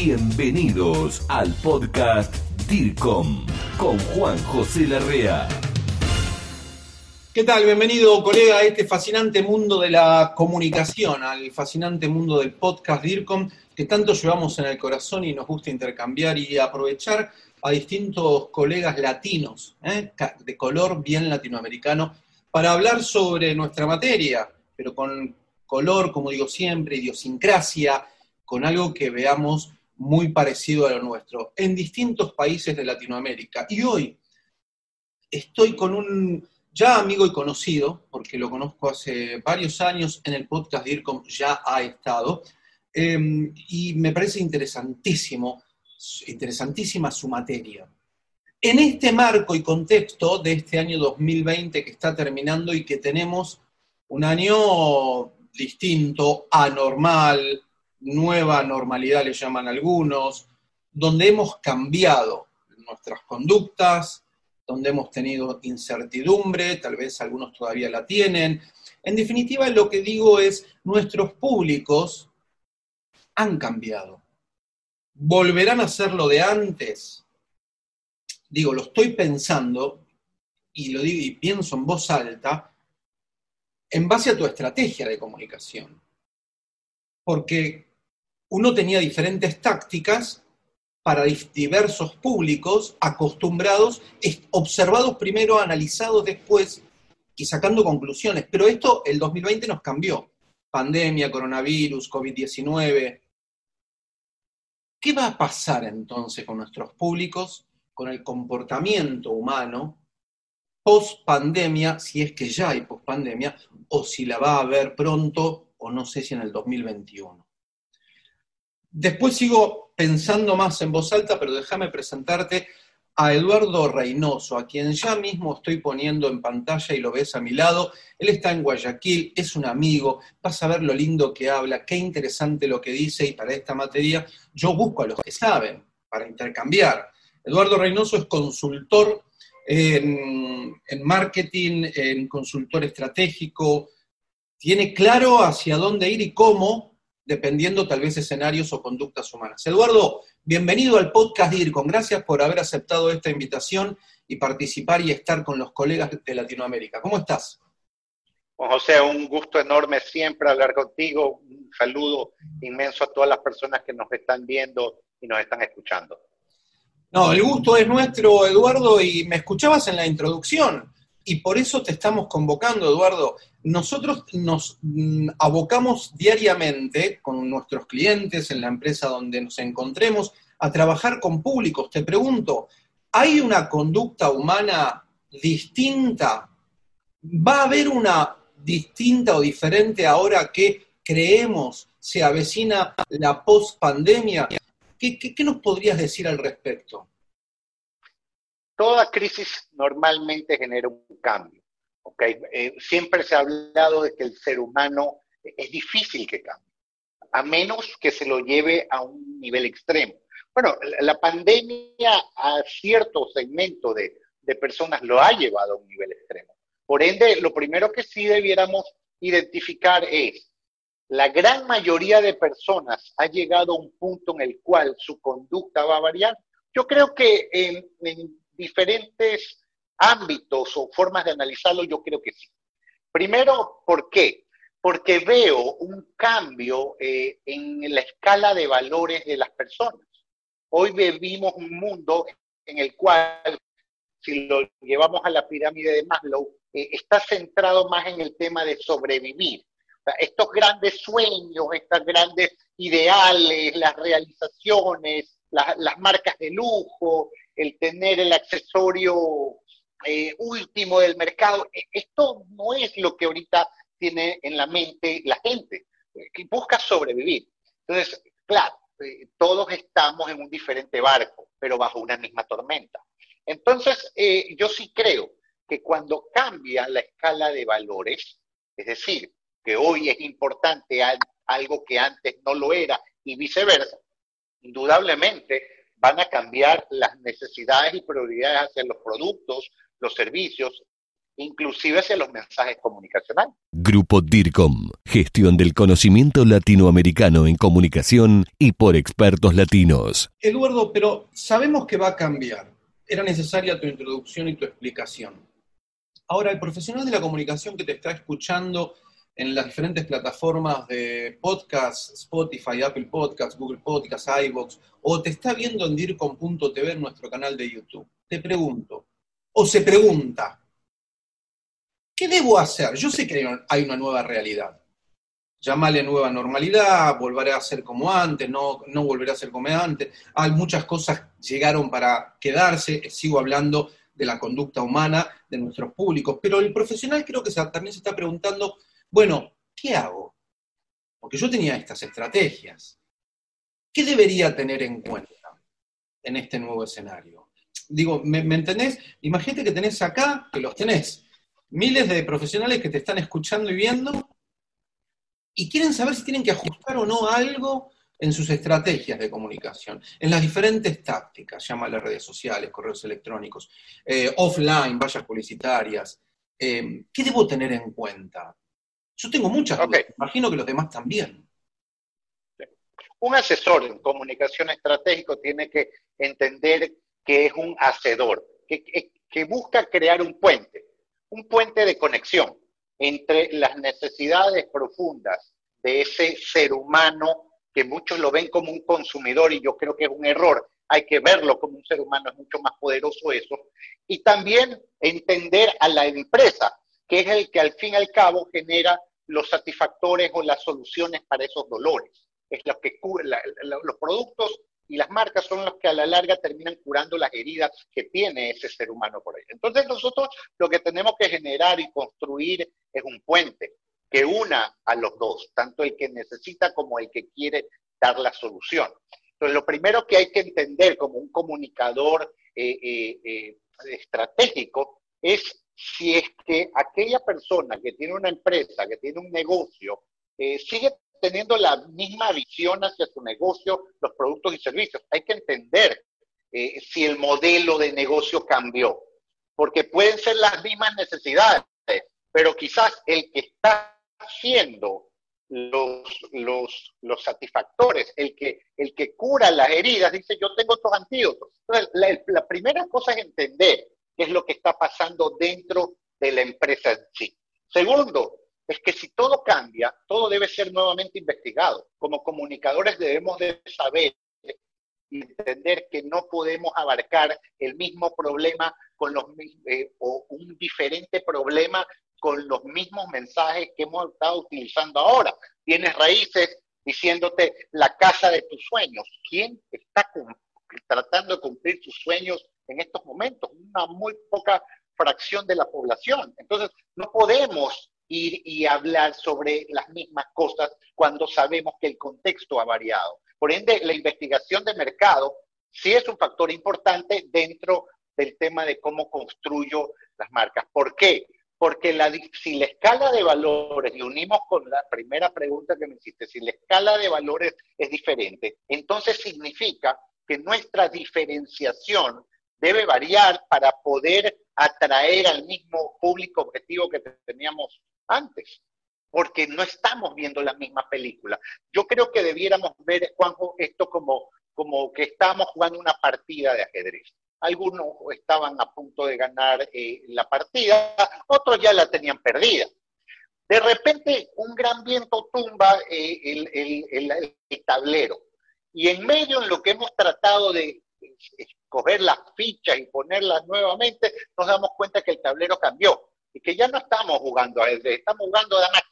Bienvenidos al podcast DIRCOM con Juan José Larrea. ¿Qué tal? Bienvenido, colega, a este fascinante mundo de la comunicación, al fascinante mundo del podcast DIRCOM, que tanto llevamos en el corazón y nos gusta intercambiar y aprovechar a distintos colegas latinos, ¿eh? de color bien latinoamericano, para hablar sobre nuestra materia, pero con color, como digo siempre, idiosincrasia, con algo que veamos muy parecido a lo nuestro, en distintos países de Latinoamérica. Y hoy estoy con un ya amigo y conocido, porque lo conozco hace varios años, en el podcast de IRCOM ya ha estado, em, y me parece interesantísimo, interesantísima su materia. En este marco y contexto de este año 2020 que está terminando y que tenemos un año distinto, anormal, nueva normalidad le llaman algunos, donde hemos cambiado nuestras conductas, donde hemos tenido incertidumbre, tal vez algunos todavía la tienen. En definitiva, lo que digo es, nuestros públicos han cambiado. ¿Volverán a ser lo de antes? Digo, lo estoy pensando y lo digo y pienso en voz alta en base a tu estrategia de comunicación. Porque uno tenía diferentes tácticas para diversos públicos acostumbrados, observados primero, analizados después y sacando conclusiones. Pero esto el 2020 nos cambió. Pandemia, coronavirus, COVID-19. ¿Qué va a pasar entonces con nuestros públicos, con el comportamiento humano post pandemia, si es que ya hay post pandemia, o si la va a haber pronto, o no sé si en el 2021? Después sigo pensando más en voz alta, pero déjame presentarte a Eduardo Reynoso, a quien ya mismo estoy poniendo en pantalla y lo ves a mi lado. Él está en Guayaquil, es un amigo, vas a ver lo lindo que habla, qué interesante lo que dice y para esta materia yo busco a los que saben para intercambiar. Eduardo Reynoso es consultor en, en marketing, en consultor estratégico, tiene claro hacia dónde ir y cómo dependiendo tal vez escenarios o conductas humanas. Eduardo, bienvenido al podcast DIRCON. Gracias por haber aceptado esta invitación y participar y estar con los colegas de Latinoamérica. ¿Cómo estás? Juan José, un gusto enorme siempre hablar contigo. Un saludo inmenso a todas las personas que nos están viendo y nos están escuchando. No, el gusto es nuestro, Eduardo, y me escuchabas en la introducción y por eso te estamos convocando, Eduardo. Nosotros nos mm, abocamos diariamente con nuestros clientes en la empresa donde nos encontremos a trabajar con públicos. Te pregunto, ¿hay una conducta humana distinta? ¿Va a haber una distinta o diferente ahora que creemos se avecina la post-pandemia? ¿Qué, qué nos podrías decir al respecto? Toda crisis normalmente genera un cambio. ¿okay? Eh, siempre se ha hablado de que el ser humano es difícil que cambie, a menos que se lo lleve a un nivel extremo. Bueno, la pandemia a cierto segmento de, personas lo ha llevado a un nivel extremo. Por ende, lo primero que sí debiéramos identificar es, la gran mayoría de personas ha llegado a un punto en el cual su conducta va a variar. Yo creo que en diferentes ámbitos o formas de analizarlo, yo creo que sí. Primero, ¿por qué? Porque veo un cambio eh, en la escala de valores de las personas. Hoy vivimos un mundo en el cual, si lo llevamos a la pirámide de Maslow, eh, está centrado más en el tema de sobrevivir. estos grandes sueños, estas grandes ideales, las realizaciones, las marcas de lujo, el tener el accesorio eh, último del mercado. E, esto no es lo que ahorita tiene en la mente la gente, que busca sobrevivir. Entonces, claro, eh, todos estamos en un diferente barco, pero bajo una misma tormenta. Entonces, eh, yo sí creo que cuando cambia la escala de valores, es decir, que hoy es importante algo que antes no lo era y viceversa, indudablemente van a cambiar las necesidades y prioridades hacia los productos, los servicios inclusive hacia los mensajes comunicacionales. Grupo DIRCOM, gestión del conocimiento latinoamericano en comunicación y por expertos latinos. Eduardo, pero sabemos que va a cambiar. Era necesaria tu introducción y tu explicación. Ahora, el profesional de la comunicación que te está escuchando en las diferentes plataformas de podcast, Spotify, Apple Podcasts, Google Podcasts, iVoox, o te está viendo en DIRCOM.tv en nuestro canal de YouTube. Te pregunto, o se pregunta, ¿Qué debo hacer? Yo sé que hay una nueva realidad. Llámale nueva normalidad, volverá a ser como antes, no, no volverá a ser como antes. Hay muchas cosas llegaron para quedarse, sigo hablando de la conducta humana de nuestros públicos, pero el profesional creo que también se está preguntando, bueno, ¿qué hago? Porque yo tenía estas estrategias. ¿Qué debería tener en cuenta en este nuevo escenario? Digo, ¿me, ¿me entendés? Imagínate que tenés acá, que los tenés, miles de profesionales que te están escuchando y viendo y quieren saber si tienen que ajustar o no algo en sus estrategias de comunicación, en las diferentes tácticas, llámale redes sociales, correos electrónicos, eh, offline, vallas publicitarias. Eh, ¿Qué debo tener en cuenta? Yo tengo muchas dudas, imagino que los demás también. Un asesor en comunicación estratégico tiene que entender que es un hacedor, que busca crear un puente un puente de conexión entre las necesidades profundas de ese ser humano que muchos lo ven como un consumidor y yo creo que es un error. Hay que verlo como un ser humano, es mucho más poderoso eso. Y también entender a la empresa, que es el que al fin y al cabo genera los satisfactores o las soluciones para esos dolores. Es lo que los productos y las marcas son los que a la larga terminan curando las heridas que tiene ese ser humano por ahí. Entonces nosotros lo que tenemos que generar y construir es un puente que una a los dos, tanto el que necesita como el que quiere dar la solución. Entonces lo primero que hay que entender como un comunicador eh, eh, eh, estratégico es si es que aquella persona que tiene una empresa, que tiene un negocio, sigue teniendo la misma visión hacia su negocio, los productos y servicios. Hay que entender eh, si el modelo de negocio cambió, porque pueden ser las mismas necesidades, pero quizás el que está haciendo los, los, los satisfactores, el que, el que cura las heridas, dice yo tengo estos antídotos. Entonces, la, la primera cosa es entender qué es lo que está pasando dentro de la empresa en sí. Segundo, es que si todo cambia, todo debe ser nuevamente investigado. Como comunicadores debemos de saber y entender que no podemos abarcar el mismo problema con los eh, o un diferente problema con los mismos mensajes que hemos estado utilizando ahora. Tienes raíces diciéndote la casa de tus sueños. ¿Quién está tratando de cumplir sus sueños en estos momentos? Una muy poca fracción de la población. Entonces, no podemos ir y hablar sobre las mismas cosas cuando sabemos que el contexto ha variado. Por ende, la investigación de mercado sí es un factor importante dentro del tema de cómo construyo las marcas. ¿Por qué? Porque la, si la escala de valores, y unimos con la primera pregunta que me hiciste, si la escala de valores es diferente, entonces significa que nuestra diferenciación debe variar para poder atraer al mismo público objetivo que teníamos antes, porque no estamos viendo la misma película. Yo creo que debiéramos ver, esto como, como que estamos jugando una partida de ajedrez. Algunos estaban a punto de ganar eh, la partida, otros ya la tenían perdida. De repente, un gran viento tumba eh, el, el tablero. Y en medio, en lo que hemos tratado de escoger las fichas y ponerlas nuevamente, nos damos cuenta que el tablero cambió y que ya no estamos jugando a él, estamos jugando a Dama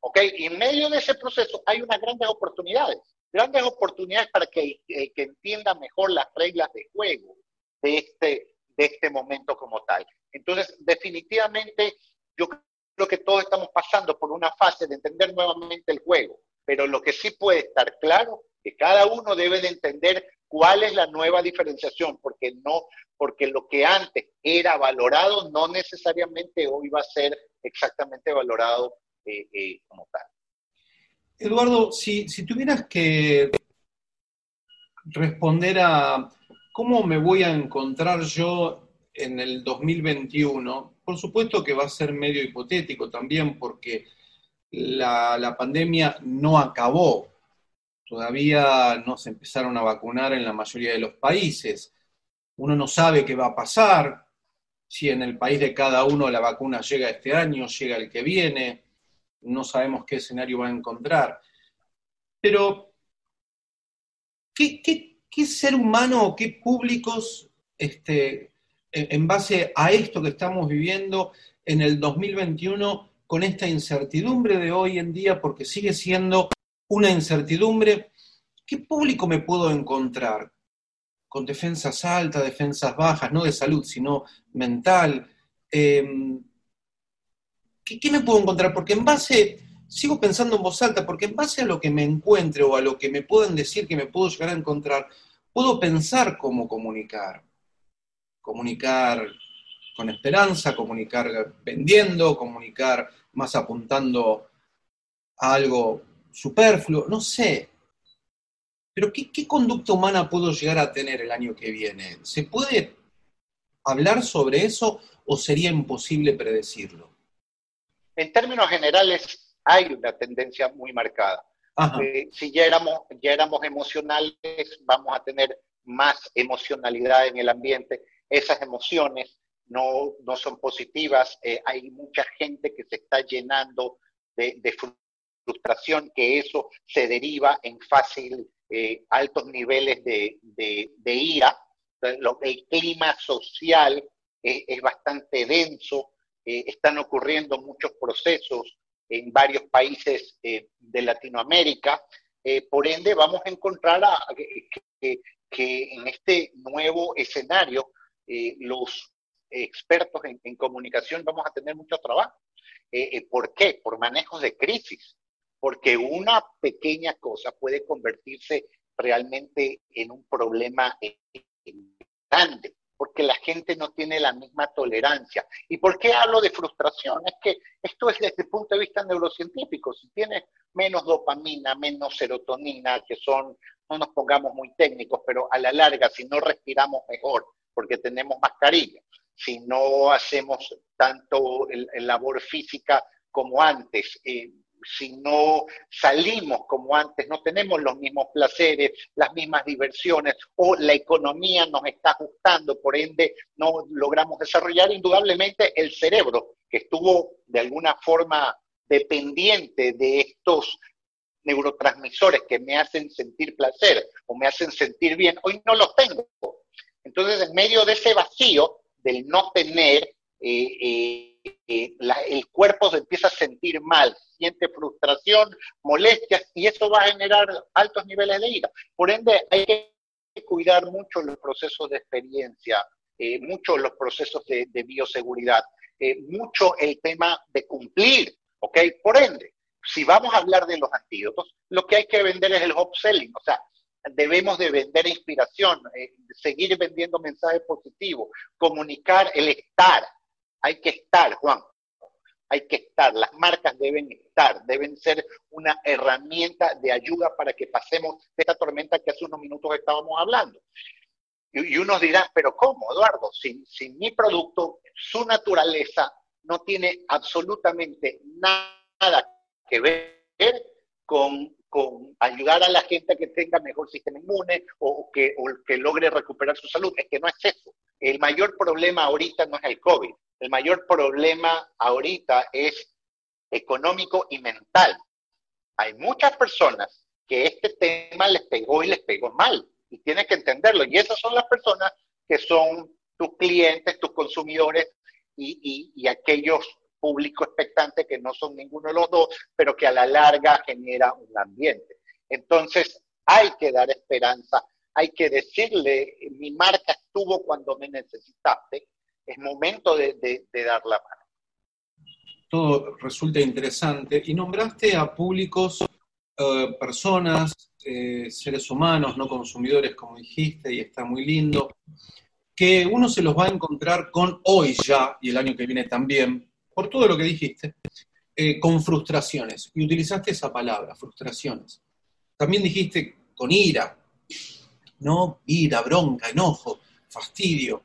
¿ok? Y en medio de ese proceso hay unas grandes oportunidades, grandes oportunidades para que, eh, que entienda mejor las reglas de juego de este, de este momento como tal. Entonces, definitivamente, yo creo que todos estamos pasando por una fase de entender nuevamente el juego, pero lo que sí puede estar claro, que cada uno debe de entender cuál es la nueva diferenciación, porque no, porque lo que antes era valorado no necesariamente hoy va a ser exactamente valorado eh, eh, como tal. Eduardo, si, tuvieras que responder a cómo me voy a encontrar yo en el 2021, por supuesto que va a ser medio hipotético también porque la pandemia no acabó, todavía no se empezaron a vacunar en la mayoría de los países. Uno no sabe qué va a pasar, si en el país de cada uno la vacuna llega este año, llega el que viene, no sabemos qué escenario va a encontrar. Pero, ¿qué, ser humano o qué públicos, este, en base a esto que estamos viviendo en el 2021, con esta incertidumbre de hoy en día, porque sigue siendo una incertidumbre, ¿qué público me puedo encontrar? Con defensas altas, defensas bajas, no de salud, sino mental. Em, ¿qué, me puedo encontrar? Porque en base, sigo pensando en voz alta, porque en base a lo que me encuentre o a lo que me pueden decir que me puedo llegar a encontrar, puedo pensar cómo comunicar. Comunicar con esperanza, comunicar vendiendo, comunicar más apuntando a algo superfluo, no sé. Pero ¿qué, conducta humana puedo llegar a tener el año que viene? ¿Se puede hablar sobre eso o sería imposible predecirlo? En términos generales, hay una tendencia muy marcada. Eh, si ya éramos, ya éramos emocionales, vamos a tener más emocionalidad en el ambiente. Esas emociones no, no son positivas. Eh, hay mucha gente que se está llenando de, de frustración, que eso se deriva en fácil eh, altos niveles de, de, ira. el clima social es bastante denso, eh, están ocurriendo muchos procesos en varios países eh, de Latinoamérica. por ende, vamos a encontrar que, en este nuevo escenario los expertos en, en, comunicación vamos a tener mucho trabajo. ¿Por qué? Por manejos de crisis porque una pequeña cosa puede convertirse realmente en un problema grande, porque la gente no tiene la misma tolerancia. ¿Y por qué hablo de frustración? Es que esto es desde el punto de vista neurocientífico. Si tienes menos dopamina, menos serotonina, que son, no nos pongamos muy técnicos, pero a la larga, si no respiramos mejor, porque tenemos mascarilla, si no hacemos tanto el, labor física como antes, eh, si no salimos como antes, no tenemos los mismos placeres, las mismas diversiones, o la economía nos está ajustando, por ende no logramos desarrollar indudablemente el cerebro, que estuvo de alguna forma dependiente de estos neurotransmisores que me hacen sentir placer o me hacen sentir bien, hoy no los tengo. Entonces, en medio de ese vacío del no tener, eh, eh, el cuerpo se empieza a sentir mal, siente frustración, molestias, y eso va a generar altos niveles de ira. Por ende, hay que cuidar mucho los procesos de experiencia, eh, mucho los procesos de, bioseguridad, eh, mucho el tema de cumplir, ¿ok? Por ende, si vamos a hablar de los antídotos, lo que hay que vender es el upselling, o sea, debemos de vender inspiración, eh, seguir vendiendo mensajes positivos, comunicar el estar, hay que estar, Juan. Hay que estar. Las marcas deben estar, deben ser una herramienta de ayuda para que pasemos de esta tormenta que hace unos minutos estábamos hablando. Y, unos dirán, pero ¿cómo, Eduardo? Sin, sin mi producto, su naturaleza no tiene absolutamente nada que ver con, con, ayudar a la gente a que tenga mejor sistema inmune o que, o que logre recuperar su salud. Es que no es eso. El mayor problema ahorita no es el COVID. El mayor problema ahorita es económico y mental. Hay muchas personas que este tema les pegó y les pegó mal y tienes que entenderlo. Y esas son las personas que son tus clientes, tus consumidores y, aquellos públicos expectantes que no son ninguno de los dos, pero que a la larga genera un ambiente. Entonces, hay que dar esperanza, hay que decirle, mi marca estuvo cuando me necesitaste, es momento de, dar la mano. Todo resulta interesante. Y nombraste a públicos, eh, personas, eh, seres humanos, no consumidores, como dijiste, y está muy lindo, que uno se los va a encontrar con hoy ya, y el año que viene también, por todo lo que dijiste, eh, con frustraciones. Y utilizaste esa palabra, frustraciones. También dijiste con ira, ¿no? Ira, bronca, enojo, fastidio.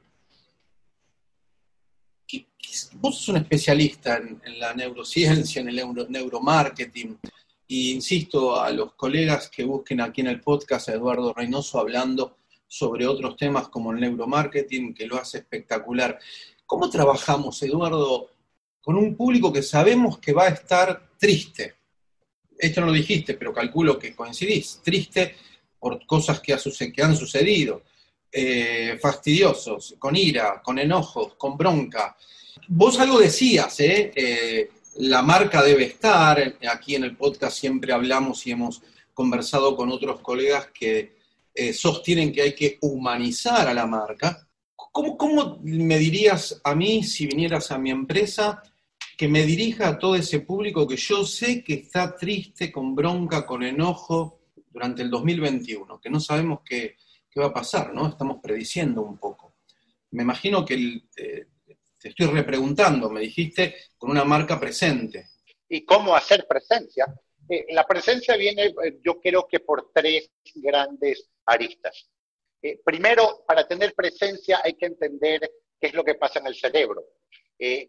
Vos sos un especialista en, la neurociencia, en el neuromarketing, y insisto a los colegas que busquen aquí en el podcast a Eduardo Reynoso hablando sobre otros temas como el neuromarketing, que lo hace espectacular. ¿Cómo trabajamos, Eduardo, con un público que sabemos que va a estar triste? Esto no lo dijiste, pero calculo que coincidís, triste por cosas que, han sucedido, eh, fastidiosos, con ira, con enojos, con bronca. Vos algo decías, ¿eh? La marca debe estar, aquí en el podcast siempre hablamos y hemos conversado con otros colegas que eh, sostienen que hay que humanizar a la marca. ¿Cómo, ¿Cómo me dirías a mí, si vinieras a mi empresa, que me dirija a todo ese público que yo sé que está triste, con bronca, con enojo, durante el 2021, que no sabemos qué, va a pasar, ¿no? Estamos prediciendo un poco. Me imagino que eh, te estoy repreguntando, me dijiste, con una marca presente. ¿Y cómo hacer presencia? Eh, la presencia viene, eh, yo creo que por tres grandes aristas. primero, para tener presencia hay que entender qué es lo que pasa en el cerebro.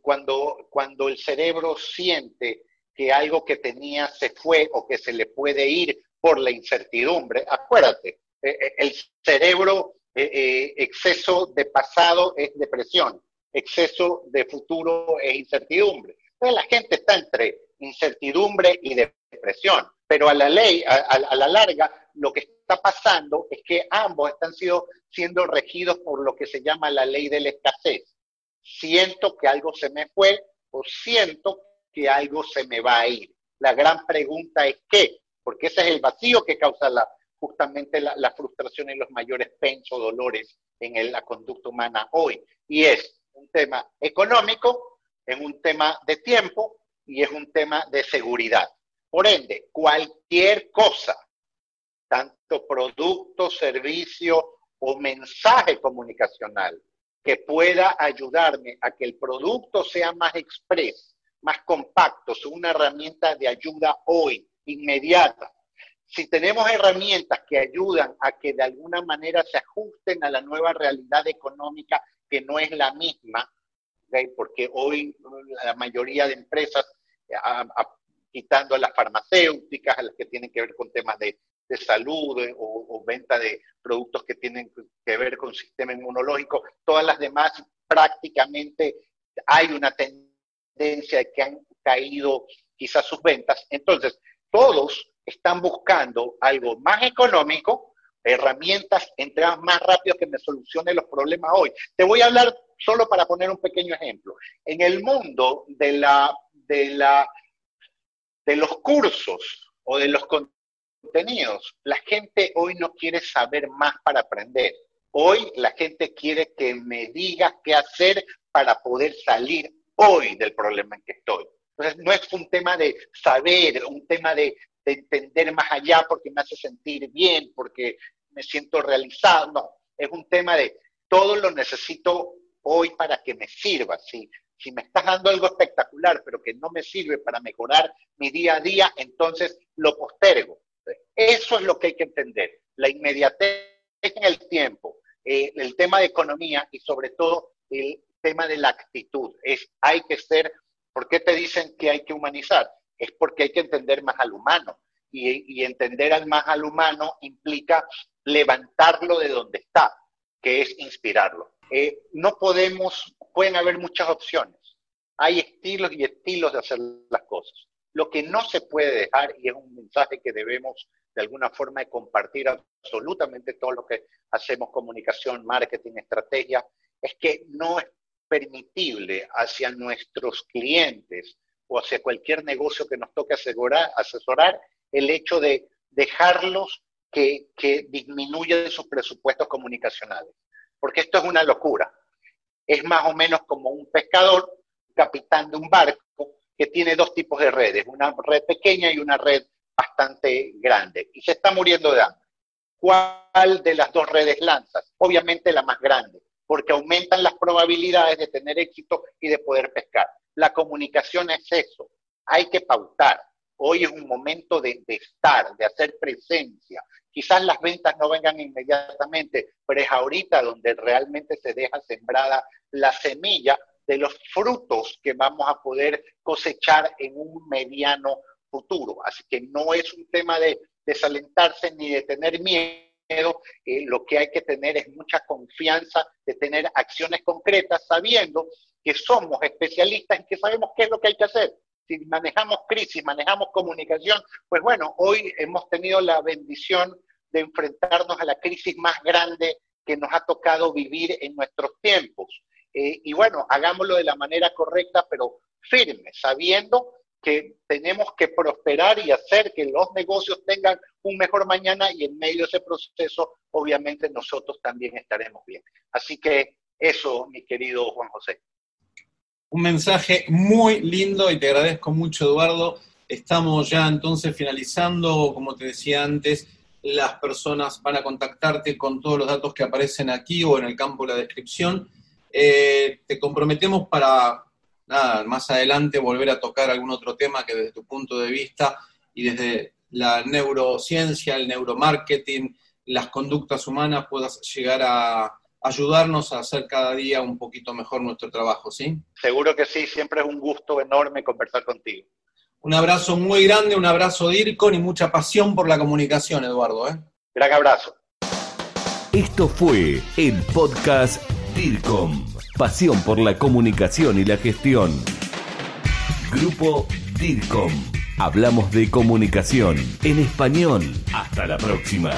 cuando, cuando el cerebro siente que algo que tenía se fue o que se le puede ir por la incertidumbre. Acuérdate, eh, eh, el cerebro, eh, exceso de pasado es depresión, exceso de futuro es incertidumbre. Entonces la gente está entre incertidumbre y depresión, pero a la ley, a, la larga, lo que está pasando es que ambos están sido, siendo regidos por lo que se llama la ley de la escasez. Siento que algo se me fue o siento que algo se me va a ir. La gran pregunta es qué, porque ese es el vacío que causa la, justamente la, frustración y los mayores pensos, dolores en la conducta humana hoy. Y es un tema económico, es un tema de tiempo y es un tema de seguridad. Por ende, cualquier cosa, tanto producto, servicio o mensaje comunicacional que pueda ayudarme a que el producto sea más express, más compacto, sea una herramienta de ayuda hoy inmediata. Si tenemos herramientas que ayudan a que de alguna manera se ajusten a la nueva realidad económica que no es la misma, porque hoy la mayoría de empresas, quitando a las farmacéuticas, a las que tienen que ver con temas de, salud eh, o, o, venta de productos que tienen que ver con sistema inmunológico, todas las demás prácticamente hay una tendencia de que han caído quizás sus ventas. Entonces, todos están buscando algo más económico, herramientas, entradas más rápido que me solucione los problemas hoy. Te voy a hablar solo para poner un pequeño ejemplo. En el mundo de, la, de, la, de los cursos o de los contenidos, la gente hoy no quiere saber más para aprender. Hoy la gente quiere que me digas qué hacer para poder salir hoy del problema en que estoy. Entonces, no es un tema de saber, un tema de, entender más allá porque me hace sentir bien, porque me siento realizado, no, es un tema de todo lo necesito hoy para que me sirva. Si, si me estás dando algo espectacular, pero que no me sirve para mejorar mi día a día, entonces lo postergo. Eso es lo que hay que entender, la inmediatez en el tiempo, eh, el tema de economía y sobre todo el tema de la actitud. Es, hay que ser ¿Por qué te dicen que hay que humanizar? Es porque hay que entender más al humano. Y, entender al más al humano implica levantarlo de donde está, que es inspirarlo. Eh, no podemos, pueden haber muchas opciones. Hay estilos y estilos de hacer las cosas. Lo que no se puede dejar, y es un mensaje que debemos de alguna forma compartir absolutamente todo lo que hacemos, comunicación, marketing, estrategia, es que no es permitible hacia nuestros clientes o hacia cualquier negocio que nos toque asesorar, el hecho de dejarlos que, que disminuyan sus presupuestos comunicacionales. Porque esto es una locura. Es más o menos como un pescador, capitán de un barco, que tiene dos tipos de redes, una red pequeña y una red bastante grande, y se está muriendo de hambre. ¿Cuál de las dos redes lanzas? Obviamente la más grande porque aumentan las probabilidades de tener éxito y de poder pescar. La comunicación es eso, hay que pautar. Hoy es un momento de, estar, de hacer presencia. Quizás las ventas no vengan inmediatamente, pero es ahorita donde realmente se deja sembrada la semilla de los frutos que vamos a poder cosechar en un mediano futuro. Así que no es un tema de desalentarse ni de tener miedo. Eh, lo que hay que tener es mucha confianza de tener acciones concretas, sabiendo que somos especialistas y que sabemos qué es lo que hay que hacer. Si manejamos crisis, manejamos comunicación, pues bueno, hoy hemos tenido la bendición de enfrentarnos a la crisis más grande que nos ha tocado vivir en nuestros tiempos. Eh, y bueno, hagámoslo de la manera correcta, pero firme, sabiendo que tenemos que prosperar y hacer que los negocios tengan un mejor mañana y en medio de ese proceso, obviamente nosotros también estaremos bien. Así que eso, mi querido Juan José. Un mensaje muy lindo y te agradezco mucho, Eduardo. Estamos ya entonces finalizando, como te decía antes, las personas van a contactarte con todos los datos que aparecen aquí o en el campo de la descripción. Eh, te comprometemos para, nada, más adelante volver a tocar algún otro tema que desde tu punto de vista y desde la neurociencia, el neuromarketing, las conductas humanas puedas llegar a ayudarnos a hacer cada día un poquito mejor nuestro trabajo, ¿sí? Seguro que sí, siempre es un gusto enorme conversar contigo. Un abrazo muy grande, un abrazo DIRCON y mucha pasión por la comunicación, Eduardo. ¿eh? Gran abrazo. Esto fue el podcast DIRCOM. Pasión por la comunicación y la gestión. Grupo DIRCOM. Hablamos de comunicación en español. Hasta la próxima.